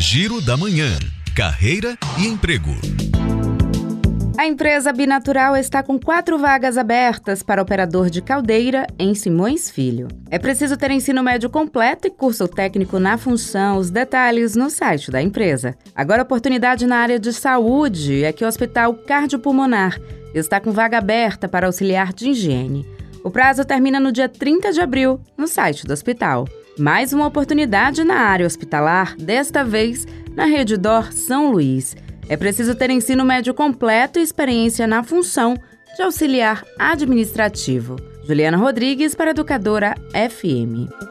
Giro da Manhã. Carreira e emprego. A empresa Binatural está com quatro vagas abertas para operador de caldeira em Simões Filho. É preciso ter ensino médio completo e curso técnico na função. Os detalhes no site da empresa. Agora, oportunidade na área de saúde é que o Hospital Cardiopulmonar está com vaga aberta para auxiliar de higiene. O prazo termina no dia 30 de abril, no site do hospital. Mais uma oportunidade na área hospitalar, desta vez na Rede Dor São Luís. É preciso ter ensino médio completo e experiência na função de auxiliar administrativo. Juliana Rodrigues para Educadora FM.